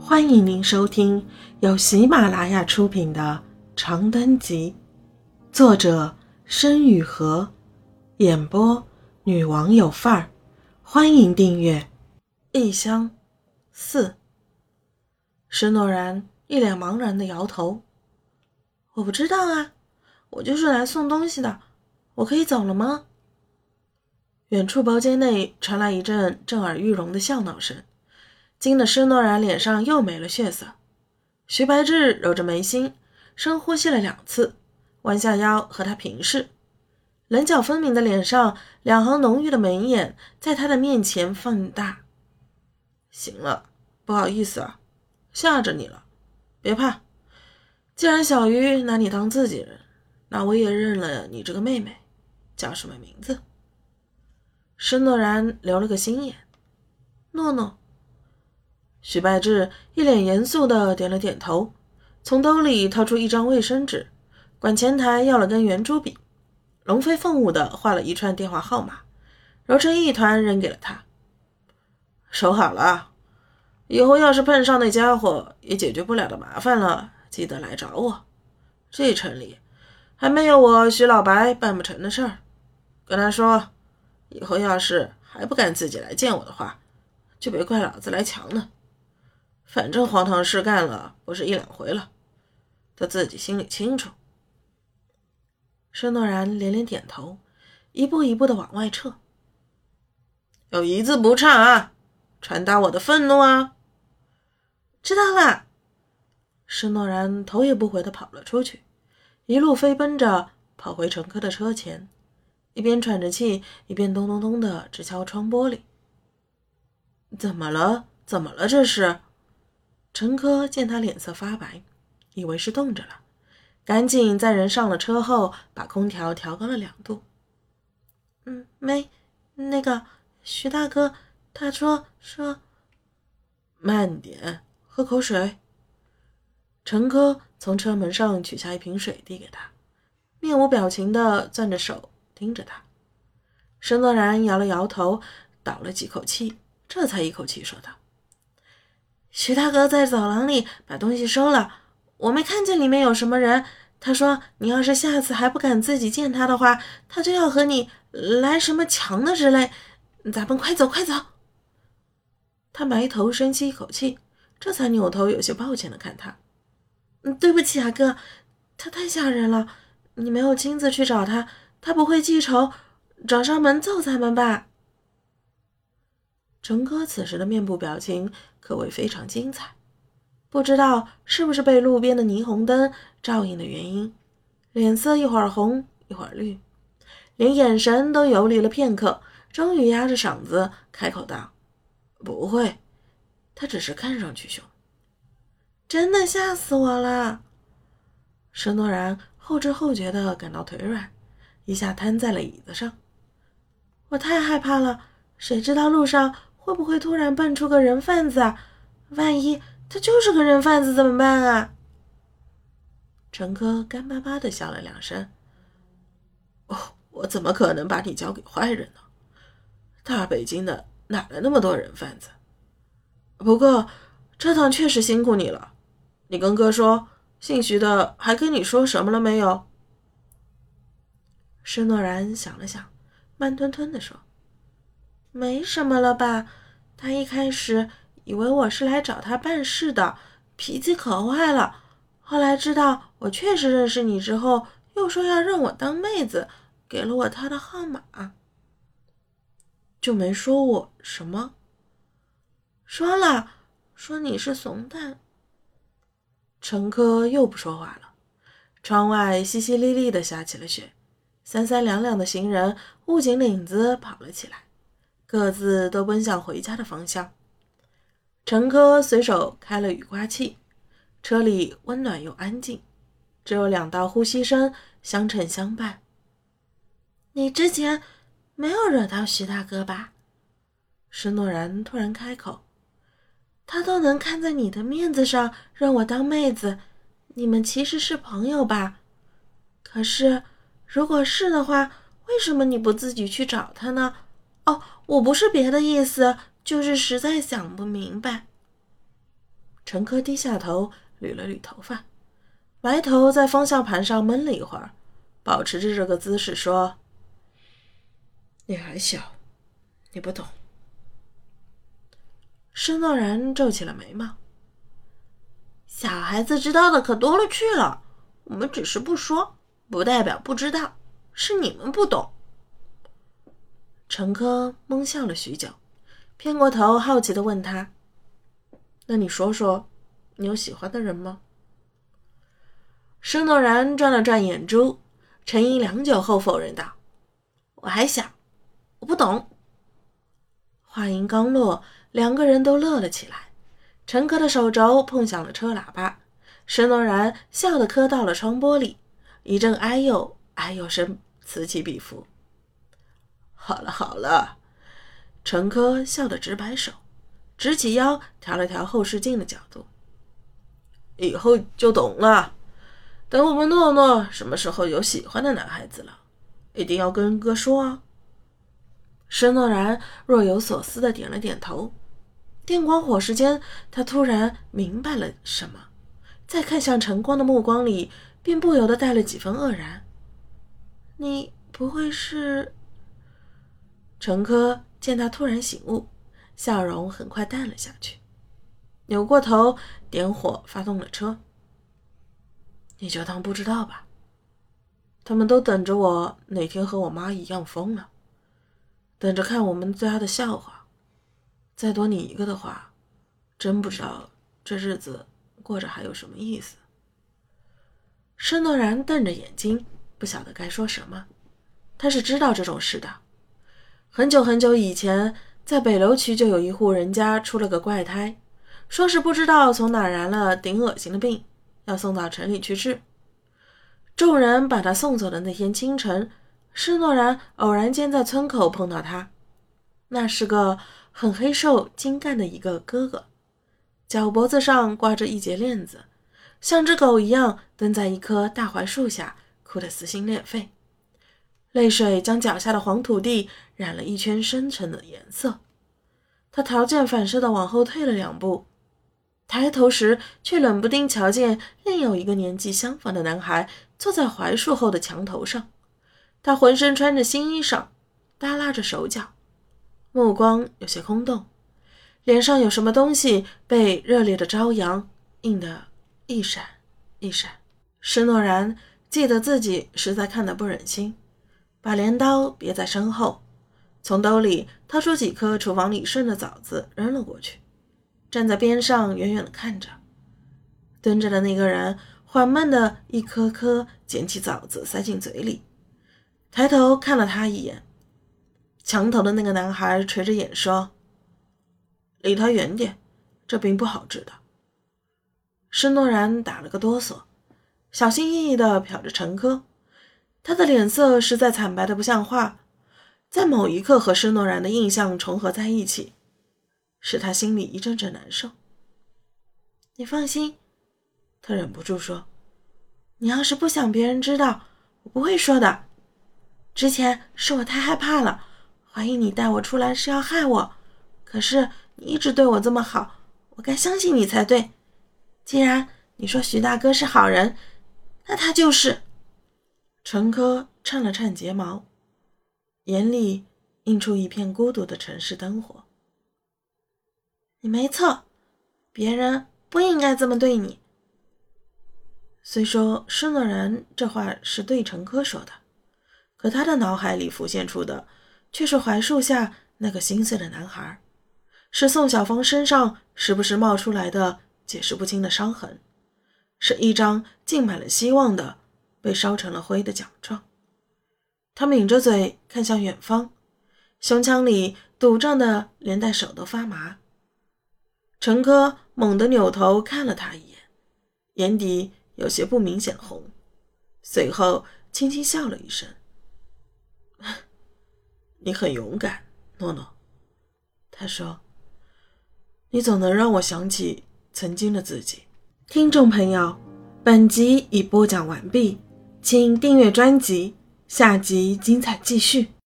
欢迎您收听由喜马拉雅出品的《长灯集》，作者申雨禾，演播女王有范儿。欢迎订阅。异乡四，施诺然一脸茫然的摇头：“我不知道啊，我就是来送东西的，我可以走了吗？”远处包间内传来一阵震耳欲聋的笑闹声。惊得施诺然脸上又没了血色，徐白志揉着眉心，深呼吸了两次，弯下腰和他平视，棱角分明的脸上两行浓郁的眉眼在他的面前放大。行了，不好意思啊，吓着你了，别怕，既然小鱼拿你当自己人，那我也认了你这个妹妹，叫什么名字？施诺然留了个心眼，诺诺。许拜志一脸严肃的点了点头，从兜里掏出一张卫生纸，管前台要了根圆珠笔，龙飞凤舞的画了一串电话号码，揉成一团扔给了他。收好了，以后要是碰上那家伙也解决不了的麻烦了，记得来找我。这城里还没有我徐老白办不成的事儿。跟他说，以后要是还不敢自己来见我的话，就别怪老子来强了。反正荒唐事干了不是一两回了，他自己心里清楚。申诺然连连点头，一步一步的往外撤。有一字不差啊，传达我的愤怒啊！知道了。申诺然头也不回的跑了出去，一路飞奔着跑回乘客的车前，一边喘着气，一边咚咚咚的直敲窗玻璃。怎么了？怎么了？这是？陈科见他脸色发白，以为是冻着了，赶紧在人上了车后把空调调高了两度。嗯，没，那个徐大哥，他说说，慢点，喝口水。陈科从车门上取下一瓶水递给他，面无表情的攥着手盯着他。沈诺然摇了摇头，倒了几口气，这才一口气说道。徐大哥在走廊里把东西收了，我没看见里面有什么人。他说：“你要是下次还不敢自己见他的话，他就要和你来什么强的之类。咱们快走，快走。”他埋头深吸一口气，这才扭头有些抱歉的看他：“，对不起啊，哥，他太吓人了。你没有亲自去找他，他不会记仇，找上门揍咱们吧？”陈哥此时的面部表情可谓非常精彩，不知道是不是被路边的霓虹灯照应的原因，脸色一会儿红一会儿绿，连眼神都游离了片刻，终于压着嗓子开口道：“不会，他只是看上去凶。”真的吓死我了！申诺然后知后觉的感到腿软，一下瘫在了椅子上。我太害怕了，谁知道路上……会不会突然蹦出个人贩子啊？万一他就是个人贩子怎么办啊？陈哥干巴巴的笑了两声。哦，我怎么可能把你交给坏人呢？大北京的哪来那么多人贩子？不过这趟确实辛苦你了。你跟哥说，姓徐的还跟你说什么了没有？施诺然想了想，慢吞吞的说。没什么了吧？他一开始以为我是来找他办事的，脾气可坏了。后来知道我确实认识你之后，又说要认我当妹子，给了我他的号码，就没说我什么。说了，说你是怂蛋。陈科又不说话了。窗外淅淅沥沥的下起了雪，三三两两的行人捂紧领子跑了起来。各自都奔向回家的方向。陈科随手开了雨刮器，车里温暖又安静，只有两道呼吸声相衬相伴。你之前没有惹到徐大哥吧？施诺然突然开口。他都能看在你的面子上认我当妹子，你们其实是朋友吧？可是，如果是的话，为什么你不自己去找他呢？哦，我不是别的意思，就是实在想不明白。陈科低下头捋了捋头发，埋头在方向盘上闷了一会儿，保持着这个姿势说：“你还小，你不懂。”申诺然皱起了眉毛：“小孩子知道的可多了去了，我们只是不说，不代表不知道，是你们不懂。”陈科懵笑了许久，偏过头好奇的问他。那你说说，你有喜欢的人吗？施诺然转了转眼珠，沉吟良久后否认道：“我还小，我不懂。”话音刚落，两个人都乐了起来。陈科的手肘碰响了车喇叭，施诺然笑得磕到了窗玻璃，一阵哎呦哎呦声此起彼伏。好了好了，陈科笑得直摆手。直起腰，调了调后视镜的角度，以后就懂了。等我们诺诺什么时候有喜欢的男孩子了，一定要跟哥说啊。申诺然若有所思的点了点头。电光火石间，他突然明白了什么，在看向晨光的目光里，便不由得带了几分愕然。你不会是？陈科见他突然醒悟。笑容很快淡了下去，扭过头点火发动了车。你就当不知道吧。他们都等着我哪天和我妈一样疯了，等着看我们家的笑话。再多你一个的话，真不知道这日子过着还有什么意思。施诺然瞪着眼睛，不晓得该说什么。他是知道这种事的，很久很久以前。在北楼区就有一户人家出了个怪胎，说是不知道从哪染了顶恶心的病，要送到城里去治。众人把他送走的那天清晨，施诺然偶然间在村口碰到他，那是个很黑瘦精干的一个哥哥，脚脖子上挂着一截链子，像只狗一样蹲在一棵大槐树下，哭得撕心裂肺。泪水将脚下的黄土地染了一圈深沉的颜色，他条件反射地往后退了两步，抬头时却冷不丁瞧见另有一个年纪相仿的男孩坐在槐树后的墙头上。他浑身穿着新衣裳，耷拉着手脚，目光有些空洞，脸上有什么东西被热烈的朝阳映得一闪一闪。施诺然记得自己实在看得不忍心。把镰刀别在身后，从兜里掏出几颗厨房里剩的枣子扔了过去，站在边上远远的看着。蹲着的那个人缓慢的一颗颗捡起枣子塞进嘴里，抬头看了他一眼。墙头的那个男孩垂着眼说：“离他远点，这病不好治的。”施诺然打了个哆嗦，小心翼翼地瞟着陈科。他的脸色实在惨白的不像话，在某一刻和施诺然的印象重合在一起，使他心里一阵阵难受。你放心，他忍不住说：“你要是不想别人知道，我不会说的。之前是我太害怕了，怀疑你带我出来是要害我。可是你一直对我这么好，我该相信你才对。既然你说徐大哥是好人，那他就是。”陈科颤了颤睫毛，眼里映出一片孤独的城市灯火。你没错，别人不应该这么对你。虽说施诺然这话是对陈科说的，可他的脑海里浮现出的却是槐树下那个心碎的男孩，是宋小芳身上时不时冒出来的解释不清的伤痕，是一张浸满了希望的。被烧成了灰的奖状，他抿着嘴看向远方，胸腔里堵胀的连带手都发麻。陈科猛地扭头看了他一眼，眼底有些不明显红，随后轻轻笑了一声：“你很勇敢，诺诺。”他说：“你总能让我想起曾经的自己。”听众朋友，本集已播讲完毕。请订阅专辑，下集精彩继续。